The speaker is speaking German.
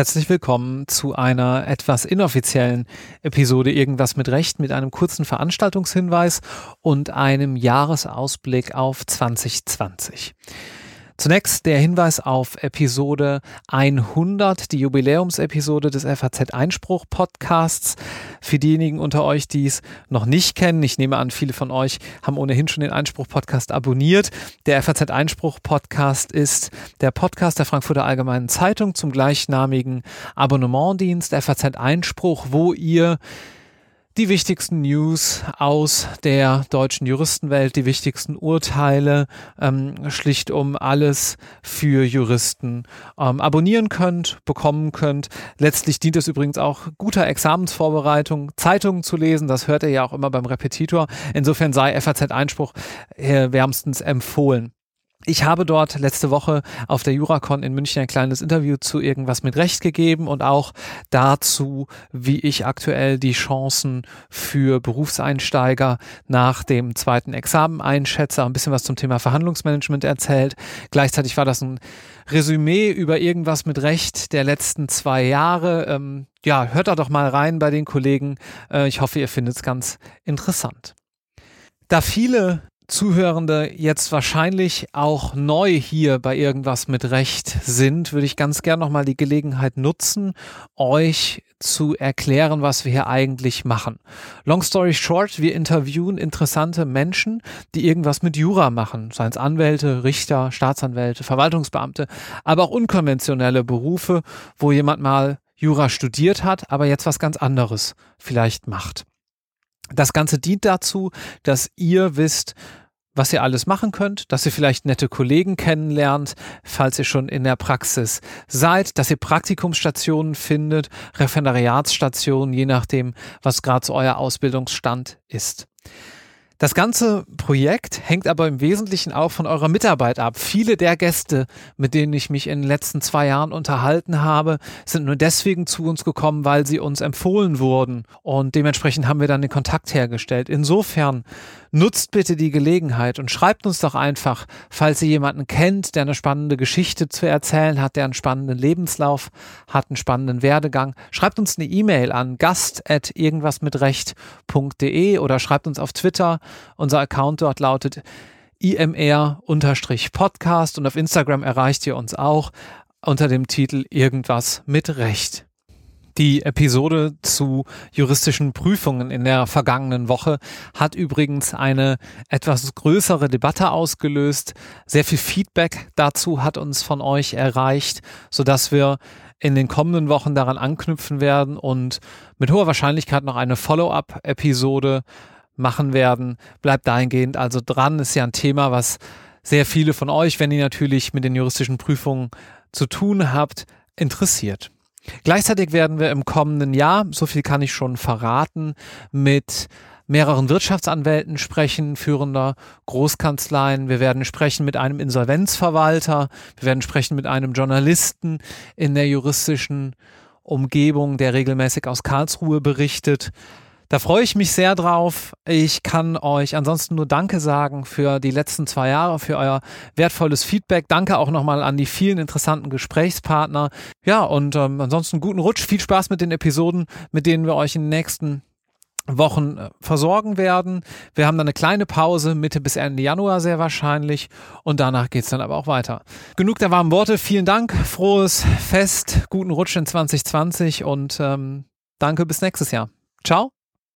Herzlich willkommen zu einer etwas inoffiziellen Episode Irgendwas mit Recht mit einem kurzen Veranstaltungshinweis und einem Jahresausblick auf 2020. Zunächst der Hinweis auf Episode 100, die Jubiläumsepisode des FAZ Einspruch Podcasts. Für diejenigen unter euch, die es noch nicht kennen, ich nehme an, viele von euch haben ohnehin schon den Einspruch Podcast abonniert. Der FAZ Einspruch Podcast ist der Podcast der Frankfurter Allgemeinen Zeitung zum gleichnamigen Abonnementdienst FAZ Einspruch, wo ihr die wichtigsten News aus der deutschen Juristenwelt, die wichtigsten Urteile, ähm, schlicht um alles für Juristen ähm, abonnieren könnt, bekommen könnt. Letztlich dient es übrigens auch guter Examensvorbereitung, Zeitungen zu lesen. Das hört ihr ja auch immer beim Repetitor. Insofern sei FAZ Einspruch äh, wärmstens empfohlen. Ich habe dort letzte Woche auf der Juracon in München ein kleines Interview zu irgendwas mit Recht gegeben und auch dazu, wie ich aktuell die Chancen für Berufseinsteiger nach dem zweiten Examen einschätze, ein bisschen was zum Thema Verhandlungsmanagement erzählt. Gleichzeitig war das ein Resümee über irgendwas mit Recht der letzten zwei Jahre. Ähm, ja, hört da doch mal rein bei den Kollegen. Äh, ich hoffe, ihr findet es ganz interessant. Da viele Zuhörende jetzt wahrscheinlich auch neu hier bei irgendwas mit Recht sind, würde ich ganz gern nochmal die Gelegenheit nutzen, euch zu erklären, was wir hier eigentlich machen. Long story short, wir interviewen interessante Menschen, die irgendwas mit Jura machen, seien es Anwälte, Richter, Staatsanwälte, Verwaltungsbeamte, aber auch unkonventionelle Berufe, wo jemand mal Jura studiert hat, aber jetzt was ganz anderes vielleicht macht. Das Ganze dient dazu, dass ihr wisst, was ihr alles machen könnt, dass ihr vielleicht nette Kollegen kennenlernt, falls ihr schon in der Praxis seid, dass ihr Praktikumsstationen findet, Referendariatsstationen, je nachdem, was gerade so euer Ausbildungsstand ist. Das ganze Projekt hängt aber im Wesentlichen auch von eurer Mitarbeit ab. Viele der Gäste, mit denen ich mich in den letzten zwei Jahren unterhalten habe, sind nur deswegen zu uns gekommen, weil sie uns empfohlen wurden. Und dementsprechend haben wir dann den Kontakt hergestellt. Insofern nutzt bitte die Gelegenheit und schreibt uns doch einfach, falls ihr jemanden kennt, der eine spannende Geschichte zu erzählen hat, der einen spannenden Lebenslauf hat, einen spannenden Werdegang. Schreibt uns eine E-Mail an gast.irgendwasmitrecht.de oder schreibt uns auf Twitter. Unser Account dort lautet imr-podcast und auf Instagram erreicht ihr uns auch unter dem Titel Irgendwas mit Recht. Die Episode zu juristischen Prüfungen in der vergangenen Woche hat übrigens eine etwas größere Debatte ausgelöst. Sehr viel Feedback dazu hat uns von euch erreicht, sodass wir in den kommenden Wochen daran anknüpfen werden und mit hoher Wahrscheinlichkeit noch eine Follow-up-Episode machen werden. Bleibt dahingehend also dran. Ist ja ein Thema, was sehr viele von euch, wenn ihr natürlich mit den juristischen Prüfungen zu tun habt, interessiert. Gleichzeitig werden wir im kommenden Jahr, so viel kann ich schon verraten, mit mehreren Wirtschaftsanwälten sprechen, führender Großkanzleien. Wir werden sprechen mit einem Insolvenzverwalter. Wir werden sprechen mit einem Journalisten in der juristischen Umgebung, der regelmäßig aus Karlsruhe berichtet. Da freue ich mich sehr drauf. Ich kann euch ansonsten nur Danke sagen für die letzten zwei Jahre, für euer wertvolles Feedback. Danke auch nochmal an die vielen interessanten Gesprächspartner. Ja, und ähm, ansonsten guten Rutsch. Viel Spaß mit den Episoden, mit denen wir euch in den nächsten Wochen äh, versorgen werden. Wir haben dann eine kleine Pause, Mitte bis Ende Januar sehr wahrscheinlich. Und danach geht es dann aber auch weiter. Genug der warmen Worte. Vielen Dank. Frohes Fest. Guten Rutsch in 2020 und ähm, danke bis nächstes Jahr. Ciao.